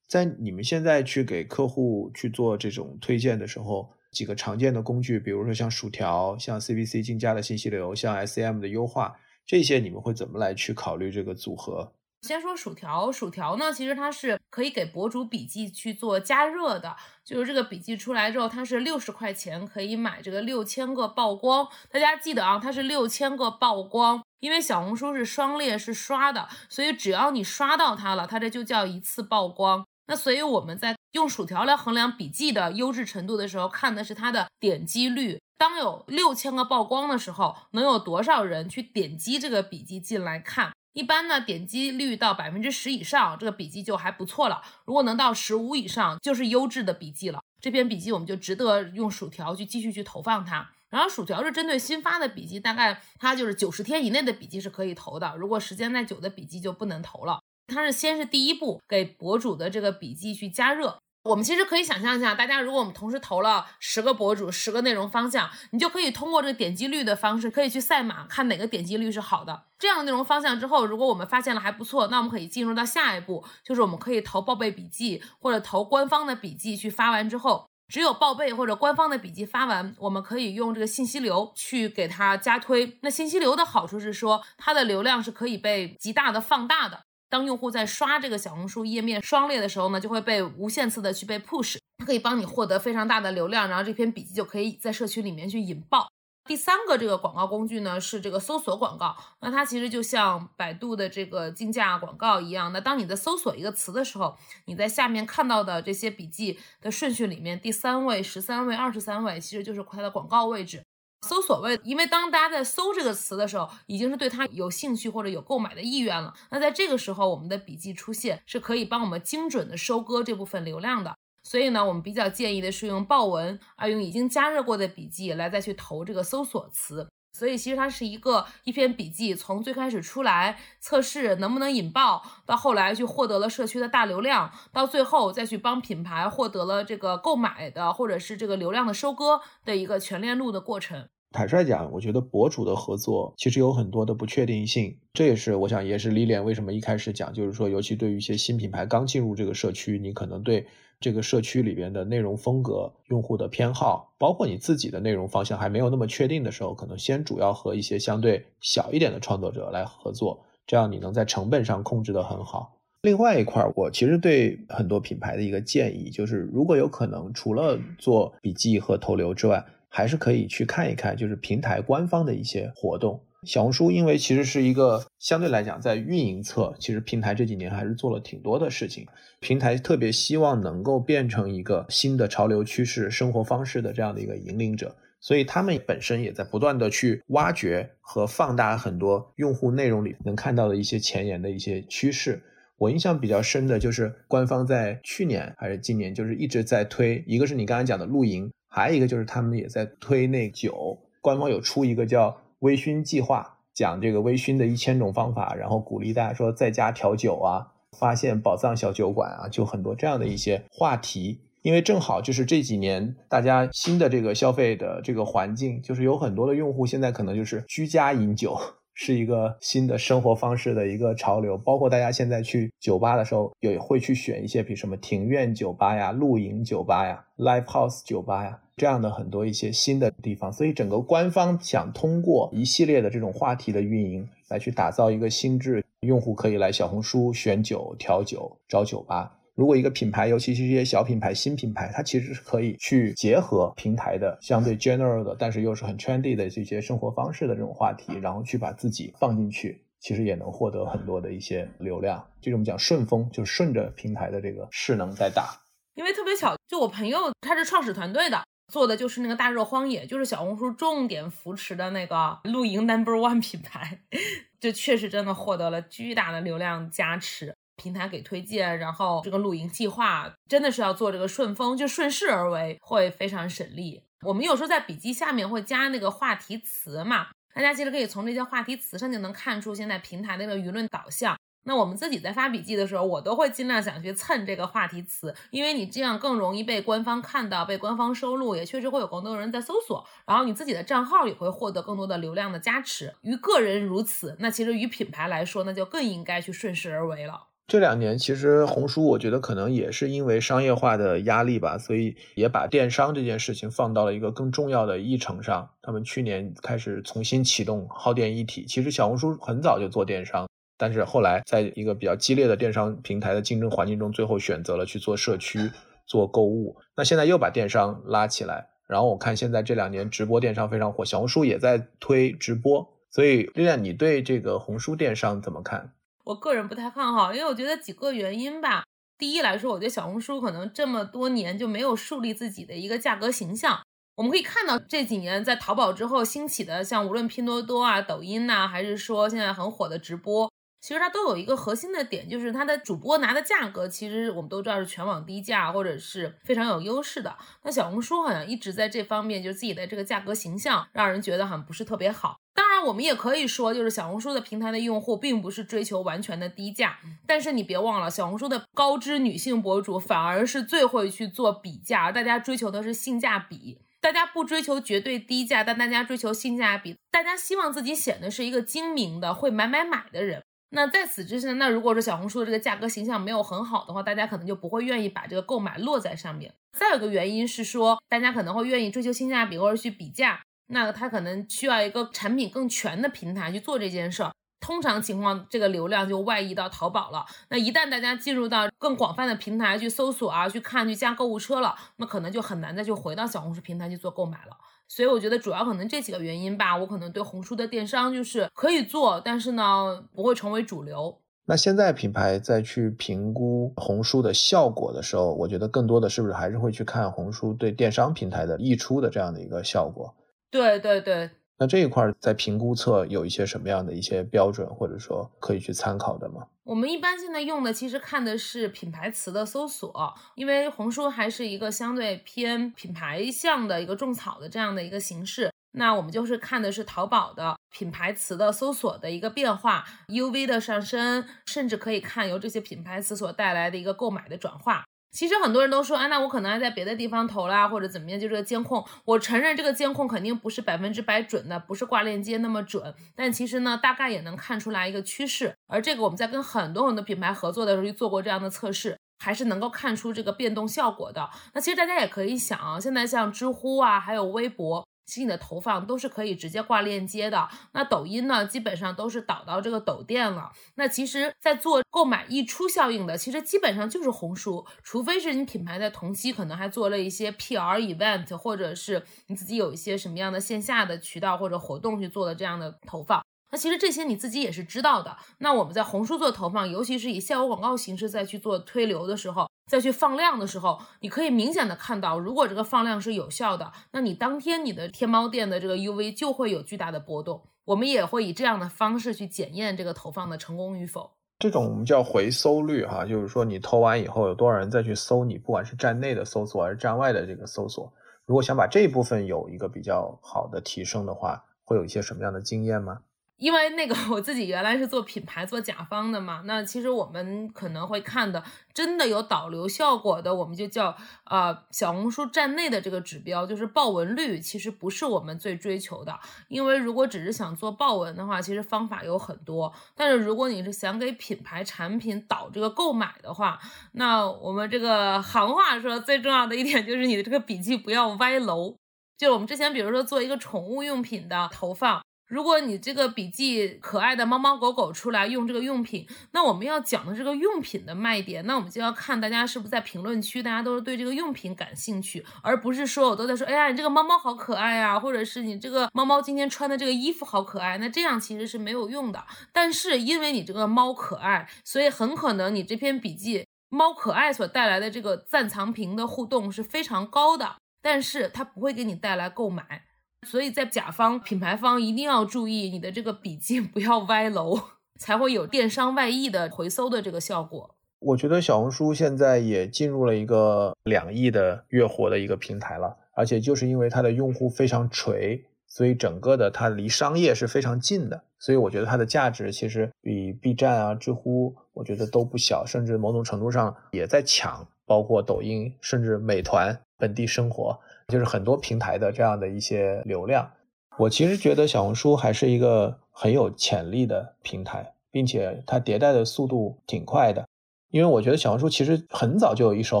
在你们现在去给客户去做这种推荐的时候。几个常见的工具，比如说像薯条、像 CPC 竞价的信息流、像 SEM 的优化，这些你们会怎么来去考虑这个组合？先说薯条，薯条呢，其实它是可以给博主笔记去做加热的，就是这个笔记出来之后，它是六十块钱可以买这个六千个曝光。大家记得啊，它是六千个曝光，因为小红书是双列是刷的，所以只要你刷到它了，它这就叫一次曝光。那所以我们在用薯条来衡量笔记的优质程度的时候，看的是它的点击率。当有六千个曝光的时候，能有多少人去点击这个笔记进来看？一般呢，点击率到百分之十以上，这个笔记就还不错了。如果能到十五以上，就是优质的笔记了。这篇笔记我们就值得用薯条去继续去投放它。然后薯条是针对新发的笔记，大概它就是九十天以内的笔记是可以投的，如果时间再久的笔记就不能投了。它是先是第一步给博主的这个笔记去加热。我们其实可以想象一下，大家如果我们同时投了十个博主，十个内容方向，你就可以通过这个点击率的方式，可以去赛马，看哪个点击率是好的。这样的内容方向之后，如果我们发现了还不错，那我们可以进入到下一步，就是我们可以投报备笔记或者投官方的笔记去发完之后，只有报备或者官方的笔记发完，我们可以用这个信息流去给它加推。那信息流的好处是说，它的流量是可以被极大的放大的。当用户在刷这个小红书页面双列的时候呢，就会被无限次的去被 push，它可以帮你获得非常大的流量，然后这篇笔记就可以在社区里面去引爆。第三个这个广告工具呢是这个搜索广告，那它其实就像百度的这个竞价广告一样。那当你在搜索一个词的时候，你在下面看到的这些笔记的顺序里面，第三位、十三位、二十三位，其实就是它的广告位置。搜索位，因为当大家在搜这个词的时候，已经是对它有兴趣或者有购买的意愿了。那在这个时候，我们的笔记出现是可以帮我们精准的收割这部分流量的。所以呢，我们比较建议的是用爆文啊，用已经加热过的笔记来再去投这个搜索词。所以其实它是一个一篇笔记，从最开始出来测试能不能引爆，到后来去获得了社区的大流量，到最后再去帮品牌获得了这个购买的或者是这个流量的收割的一个全链路的过程。坦率讲，我觉得博主的合作其实有很多的不确定性，这也是我想也是李脸为什么一开始讲，就是说，尤其对于一些新品牌刚进入这个社区，你可能对。这个社区里边的内容风格、用户的偏好，包括你自己的内容方向还没有那么确定的时候，可能先主要和一些相对小一点的创作者来合作，这样你能在成本上控制得很好。另外一块，我其实对很多品牌的一个建议就是，如果有可能，除了做笔记和投流之外，还是可以去看一看，就是平台官方的一些活动。小红书因为其实是一个相对来讲，在运营侧，其实平台这几年还是做了挺多的事情。平台特别希望能够变成一个新的潮流趋势、生活方式的这样的一个引领者，所以他们本身也在不断的去挖掘和放大很多用户内容里能看到的一些前沿的一些趋势。我印象比较深的就是官方在去年还是今年，就是一直在推，一个是你刚才讲的露营，还有一个就是他们也在推那酒，官方有出一个叫。微醺计划讲这个微醺的一千种方法，然后鼓励大家说在家调酒啊，发现宝藏小酒馆啊，就很多这样的一些话题。因为正好就是这几年大家新的这个消费的这个环境，就是有很多的用户现在可能就是居家饮酒。是一个新的生活方式的一个潮流，包括大家现在去酒吧的时候，也会去选一些，比什么庭院酒吧呀、露营酒吧呀、live house 酒吧呀这样的很多一些新的地方。所以整个官方想通过一系列的这种话题的运营，来去打造一个心智用户可以来小红书选酒、调酒、找酒吧。如果一个品牌，尤其是一些小品牌、新品牌，它其实是可以去结合平台的相对 general 的，但是又是很 trendy 的这些生活方式的这种话题，然后去把自己放进去，其实也能获得很多的一些流量。就这么讲，顺风就顺着平台的这个势能在打。因为特别巧，就我朋友他是创始团队的，做的就是那个大热荒野，就是小红书重点扶持的那个露营 number one 品牌，这确实真的获得了巨大的流量加持。平台给推荐，然后这个露营计划真的是要做这个顺丰，就顺势而为，会非常省力。我们有时候在笔记下面会加那个话题词嘛，大家其实可以从这些话题词上就能看出现在平台那个舆论导向。那我们自己在发笔记的时候，我都会尽量想去蹭这个话题词，因为你这样更容易被官方看到，被官方收录，也确实会有更多人在搜索，然后你自己的账号也会获得更多的流量的加持。于个人如此，那其实于品牌来说，那就更应该去顺势而为了。这两年其实红书，我觉得可能也是因为商业化的压力吧，所以也把电商这件事情放到了一个更重要的议程上。他们去年开始重新启动耗电一体。其实小红书很早就做电商，但是后来在一个比较激烈的电商平台的竞争环境中，最后选择了去做社区、做购物。那现在又把电商拉起来，然后我看现在这两年直播电商非常火，小红书也在推直播。所以，丽亮，你对这个红书电商怎么看？我个人不太看好，因为我觉得几个原因吧。第一来说，我觉得小红书可能这么多年就没有树立自己的一个价格形象。我们可以看到这几年在淘宝之后兴起的，像无论拼多多啊、抖音呐，还是说现在很火的直播，其实它都有一个核心的点，就是它的主播拿的价格，其实我们都知道是全网低价或者是非常有优势的。那小红书好像一直在这方面，就自己的这个价格形象，让人觉得好像不是特别好。我们也可以说，就是小红书的平台的用户并不是追求完全的低价，但是你别忘了，小红书的高知女性博主反而是最会去做比价，大家追求的是性价比，大家不追求绝对低价，但大家追求性价比，大家希望自己显得是一个精明的会买买买的人。那在此之前，那如果说小红书的这个价格形象没有很好的话，大家可能就不会愿意把这个购买落在上面。再有个原因是说，大家可能会愿意追求性价比或者去比价。那他可能需要一个产品更全的平台去做这件事儿，通常情况，这个流量就外溢到淘宝了。那一旦大家进入到更广泛的平台去搜索啊，去看、去加购物车了，那可能就很难再去回到小红书平台去做购买了。所以我觉得主要可能这几个原因吧。我可能对红书的电商就是可以做，但是呢，不会成为主流。那现在品牌在去评估红书的效果的时候，我觉得更多的是不是还是会去看红书对电商平台的溢出的这样的一个效果？对对对。那这一块在评估侧有一些什么样的一些标准，或者说可以去参考的吗？我们一般现在用的其实看的是品牌词的搜索，因为红书还是一个相对偏品牌向的一个种草的这样的一个形式。那我们就是看的是淘宝的品牌词的搜索的一个变化，UV 的上升，甚至可以看由这些品牌词所带来的一个购买的转化。其实很多人都说，啊，那我可能还在别的地方投啦，或者怎么样，就这个监控，我承认这个监控肯定不是百分之百准的，不是挂链接那么准，但其实呢，大概也能看出来一个趋势。而这个我们在跟很多很多品牌合作的时候，去做过这样的测试，还是能够看出这个变动效果的。那其实大家也可以想啊，现在像知乎啊，还有微博。其实你的投放都是可以直接挂链接的。那抖音呢，基本上都是导到这个抖店了。那其实，在做购买溢出效应的，其实基本上就是红书，除非是你品牌在同期可能还做了一些 PR event，或者是你自己有一些什么样的线下的渠道或者活动去做的这样的投放。那其实这些你自己也是知道的。那我们在红书做投放，尤其是以效果广告形式再去做推流的时候，再去放量的时候，你可以明显的看到，如果这个放量是有效的，那你当天你的天猫店的这个 UV 就会有巨大的波动。我们也会以这样的方式去检验这个投放的成功与否。这种我们叫回搜率哈，就是说你投完以后有多少人再去搜你，不管是站内的搜索还是站外的这个搜索。如果想把这一部分有一个比较好的提升的话，会有一些什么样的经验吗？因为那个我自己原来是做品牌做甲方的嘛，那其实我们可能会看的，真的有导流效果的，我们就叫呃小红书站内的这个指标，就是爆文率，其实不是我们最追求的。因为如果只是想做爆文的话，其实方法有很多。但是如果你是想给品牌产品导这个购买的话，那我们这个行话说最重要的一点就是你的这个笔记不要歪楼。就我们之前比如说做一个宠物用品的投放。如果你这个笔记可爱的猫猫狗狗出来用这个用品，那我们要讲的这个用品的卖点，那我们就要看大家是不是在评论区，大家都是对这个用品感兴趣，而不是说我都在说，哎呀，你这个猫猫好可爱啊，或者是你这个猫猫今天穿的这个衣服好可爱，那这样其实是没有用的。但是因为你这个猫可爱，所以很可能你这篇笔记猫可爱所带来的这个赞藏评的互动是非常高的，但是它不会给你带来购买。所以在甲方品牌方一定要注意你的这个笔记不要歪楼，才会有电商外溢的回搜的这个效果。我觉得小红书现在也进入了一个两亿的月活的一个平台了，而且就是因为它的用户非常垂，所以整个的它离商业是非常近的，所以我觉得它的价值其实比 B 站啊、知乎我觉得都不小，甚至某种程度上也在抢，包括抖音，甚至美团本地生活。就是很多平台的这样的一些流量，我其实觉得小红书还是一个很有潜力的平台，并且它迭代的速度挺快的。因为我觉得小红书其实很早就有一手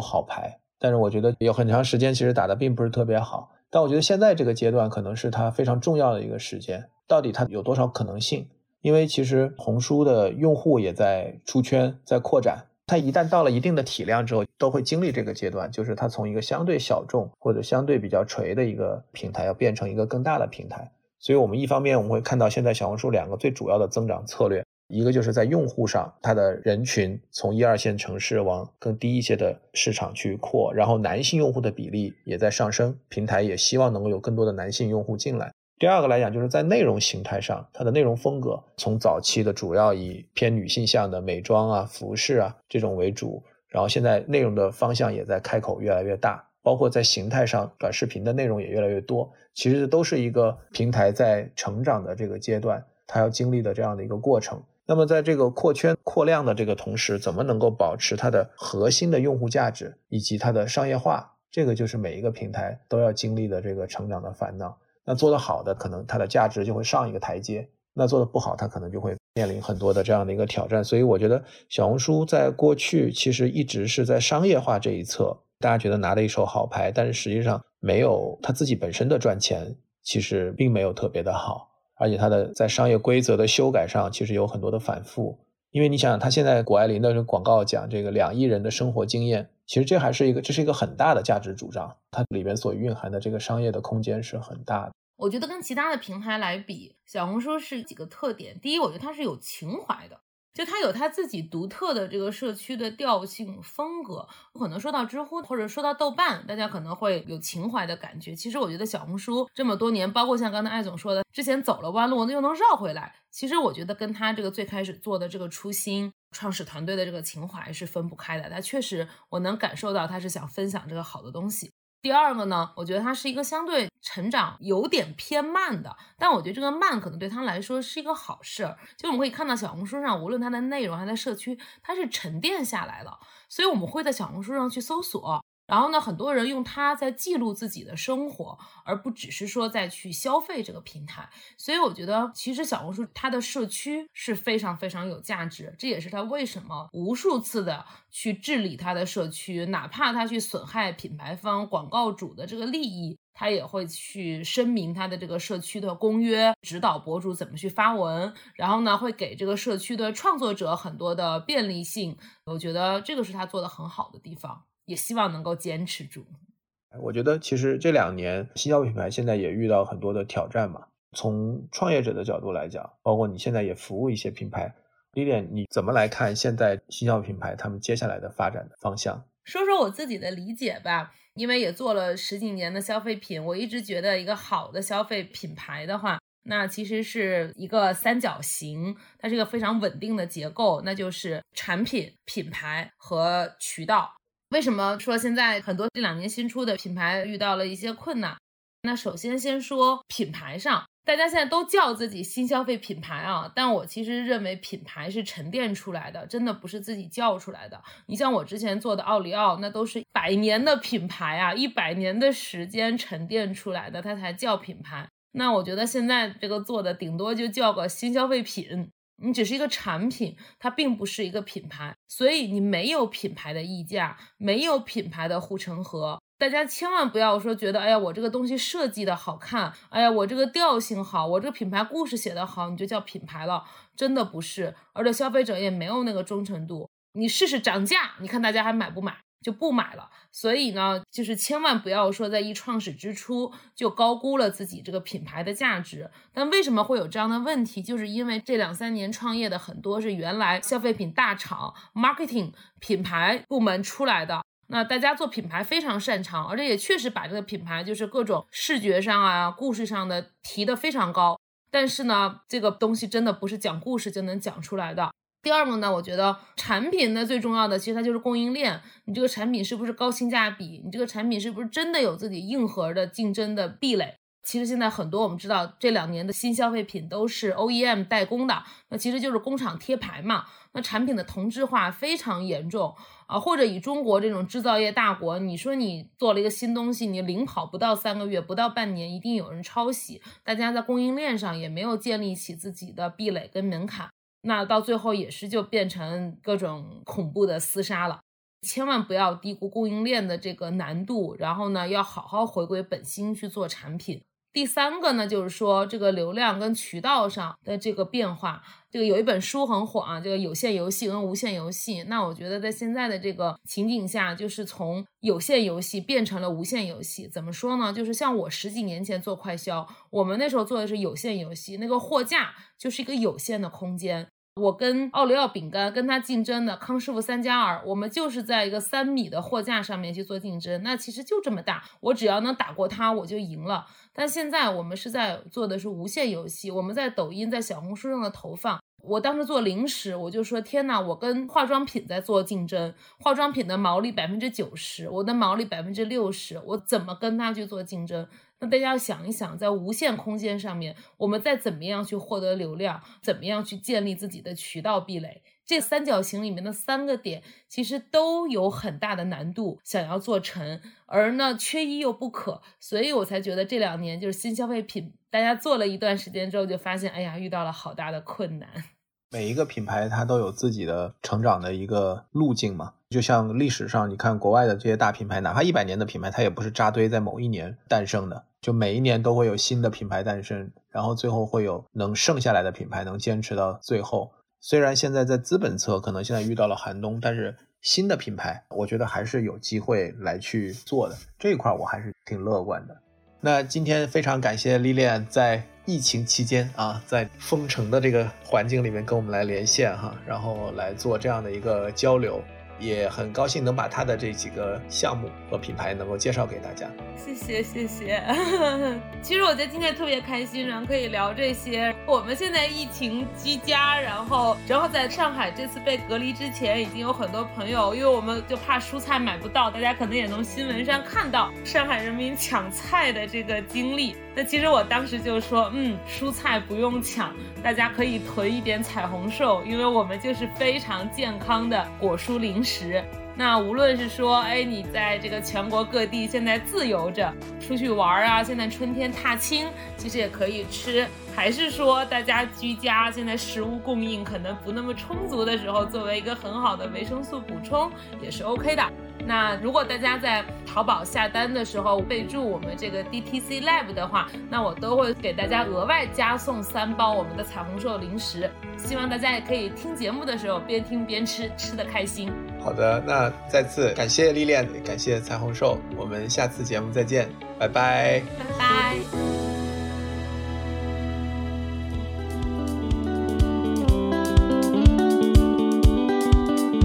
好牌，但是我觉得有很长时间其实打的并不是特别好。但我觉得现在这个阶段可能是它非常重要的一个时间，到底它有多少可能性？因为其实红书的用户也在出圈，在扩展。它一旦到了一定的体量之后，都会经历这个阶段，就是它从一个相对小众或者相对比较垂的一个平台，要变成一个更大的平台。所以，我们一方面我们会看到现在小红书两个最主要的增长策略，一个就是在用户上，它的人群从一二线城市往更低一些的市场去扩，然后男性用户的比例也在上升，平台也希望能够有更多的男性用户进来。第二个来讲，就是在内容形态上，它的内容风格从早期的主要以偏女性向的美妆啊、服饰啊这种为主，然后现在内容的方向也在开口越来越大，包括在形态上，短视频的内容也越来越多。其实都是一个平台在成长的这个阶段，它要经历的这样的一个过程。那么在这个扩圈扩量的这个同时，怎么能够保持它的核心的用户价值以及它的商业化？这个就是每一个平台都要经历的这个成长的烦恼。那做得好的，可能它的价值就会上一个台阶；那做得不好，它可能就会面临很多的这样的一个挑战。所以我觉得小红书在过去其实一直是在商业化这一侧，大家觉得拿了一手好牌，但是实际上没有它自己本身的赚钱，其实并没有特别的好。而且它的在商业规则的修改上其实有很多的反复。因为你想想，他现在谷爱凌的广告讲这个两亿人的生活经验，其实这还是一个这是一个很大的价值主张，它里边所蕴含的这个商业的空间是很大的。我觉得跟其他的平台来比，小红书是几个特点。第一，我觉得它是有情怀的。就它有它自己独特的这个社区的调性风格，可能说到知乎或者说到豆瓣，大家可能会有情怀的感觉。其实我觉得小红书这么多年，包括像刚才艾总说的，之前走了弯路，又能绕回来。其实我觉得跟他这个最开始做的这个初心、创始团队的这个情怀是分不开的。他确实，我能感受到他是想分享这个好的东西。第二个呢，我觉得它是一个相对成长有点偏慢的，但我觉得这个慢可能对他来说是一个好事。就我们可以看到小红书上，无论它的内容还在社区，它是沉淀下来了，所以我们会在小红书上去搜索。然后呢，很多人用它在记录自己的生活，而不只是说在去消费这个平台。所以我觉得，其实小红书它的社区是非常非常有价值，这也是它为什么无数次的去治理它的社区，哪怕它去损害品牌方广告主的这个利益，它也会去声明它的这个社区的公约，指导博主怎么去发文，然后呢，会给这个社区的创作者很多的便利性。我觉得这个是它做的很好的地方。也希望能够坚持住。我觉得其实这两年新消费品牌现在也遇到很多的挑战嘛。从创业者的角度来讲，包括你现在也服务一些品牌，Lilian，你怎么来看现在新消费品牌他们接下来的发展的方向？说说我自己的理解吧，因为也做了十几年的消费品，我一直觉得一个好的消费品牌的话，那其实是一个三角形，它是一个非常稳定的结构，那就是产品、品牌和渠道。为什么说现在很多这两年新出的品牌遇到了一些困难？那首先先说品牌上，大家现在都叫自己新消费品牌啊，但我其实认为品牌是沉淀出来的，真的不是自己叫出来的。你像我之前做的奥利奥，那都是百年的品牌啊，一百年的时间沉淀出来的，它才叫品牌。那我觉得现在这个做的顶多就叫个新消费品。你只是一个产品，它并不是一个品牌，所以你没有品牌的溢价，没有品牌的护城河。大家千万不要说觉得，哎呀，我这个东西设计的好看，哎呀，我这个调性好，我这个品牌故事写的好，你就叫品牌了，真的不是。而且消费者也没有那个忠诚度。你试试涨价，你看大家还买不买？就不买了，所以呢，就是千万不要说在一创始之初就高估了自己这个品牌的价值。但为什么会有这样的问题？就是因为这两三年创业的很多是原来消费品大厂 marketing 品牌部门出来的，那大家做品牌非常擅长，而且也确实把这个品牌就是各种视觉上啊、故事上的提的非常高。但是呢，这个东西真的不是讲故事就能讲出来的。第二个呢，我觉得产品呢最重要的，其实它就是供应链。你这个产品是不是高性价比？你这个产品是不是真的有自己硬核的竞争的壁垒？其实现在很多我们知道，这两年的新消费品都是 OEM 代工的，那其实就是工厂贴牌嘛。那产品的同质化非常严重啊，或者以中国这种制造业大国，你说你做了一个新东西，你领跑不到三个月，不到半年，一定有人抄袭。大家在供应链上也没有建立起自己的壁垒跟门槛。那到最后也是就变成各种恐怖的厮杀了，千万不要低估供应链的这个难度，然后呢，要好好回归本心去做产品。第三个呢，就是说这个流量跟渠道上的这个变化，这个有一本书很火啊，这个有线游戏跟无线游戏。那我觉得在现在的这个情景下，就是从有线游戏变成了无线游戏。怎么说呢？就是像我十几年前做快销，我们那时候做的是有线游戏，那个货架就是一个有限的空间。我跟奥利奥饼干跟他竞争的康师傅三加二，我们就是在一个三米的货架上面去做竞争，那其实就这么大，我只要能打过他，我就赢了。但现在我们是在做的是无限游戏，我们在抖音、在小红书上的投放。我当时做零食，我就说天呐，我跟化妆品在做竞争，化妆品的毛利百分之九十，我的毛利百分之六十，我怎么跟他去做竞争？那大家要想一想，在无限空间上面，我们再怎么样去获得流量，怎么样去建立自己的渠道壁垒？这三角形里面的三个点，其实都有很大的难度，想要做成，而呢缺一又不可，所以我才觉得这两年就是新消费品，大家做了一段时间之后，就发现，哎呀，遇到了好大的困难。每一个品牌它都有自己的成长的一个路径嘛，就像历史上你看国外的这些大品牌，哪怕一百年的品牌，它也不是扎堆在某一年诞生的，就每一年都会有新的品牌诞生。然后最后会有能剩下来的品牌能坚持到最后。虽然现在在资本侧可能现在遇到了寒冬，但是新的品牌我觉得还是有机会来去做的这一块，我还是挺乐观的。那今天非常感谢 Lilian 在疫情期间啊，在封城的这个环境里面跟我们来连线哈，然后来做这样的一个交流。也很高兴能把他的这几个项目和品牌能够介绍给大家。谢谢谢谢。其实我觉得今天特别开心，然后可以聊这些。我们现在疫情居家，然后正好在上海这次被隔离之前，已经有很多朋友，因为我们就怕蔬菜买不到，大家可能也从新闻上看到上海人民抢菜的这个经历。那其实我当时就说，嗯，蔬菜不用抢，大家可以囤一点彩虹瘦，因为我们就是非常健康的果蔬零食。那无论是说，哎，你在这个全国各地现在自由着出去玩啊，现在春天踏青，其实也可以吃；还是说大家居家，现在食物供应可能不那么充足的时候，作为一个很好的维生素补充，也是 OK 的。那如果大家在淘宝下单的时候备注我们这个 DTC Lab 的话，那我都会给大家额外加送三包我们的彩虹兽零食。希望大家也可以听节目的时候边听边吃，吃的开心。好的，那再次感谢历练，感谢彩虹兽，我们下次节目再见，拜拜，拜拜。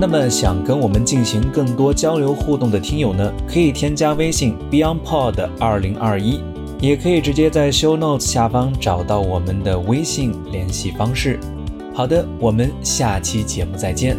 那么想跟我们进行更多交流互动的听友呢，可以添加微信 BeyondPod 二零二一，也可以直接在 Show Notes 下方找到我们的微信联系方式。好的，我们下期节目再见。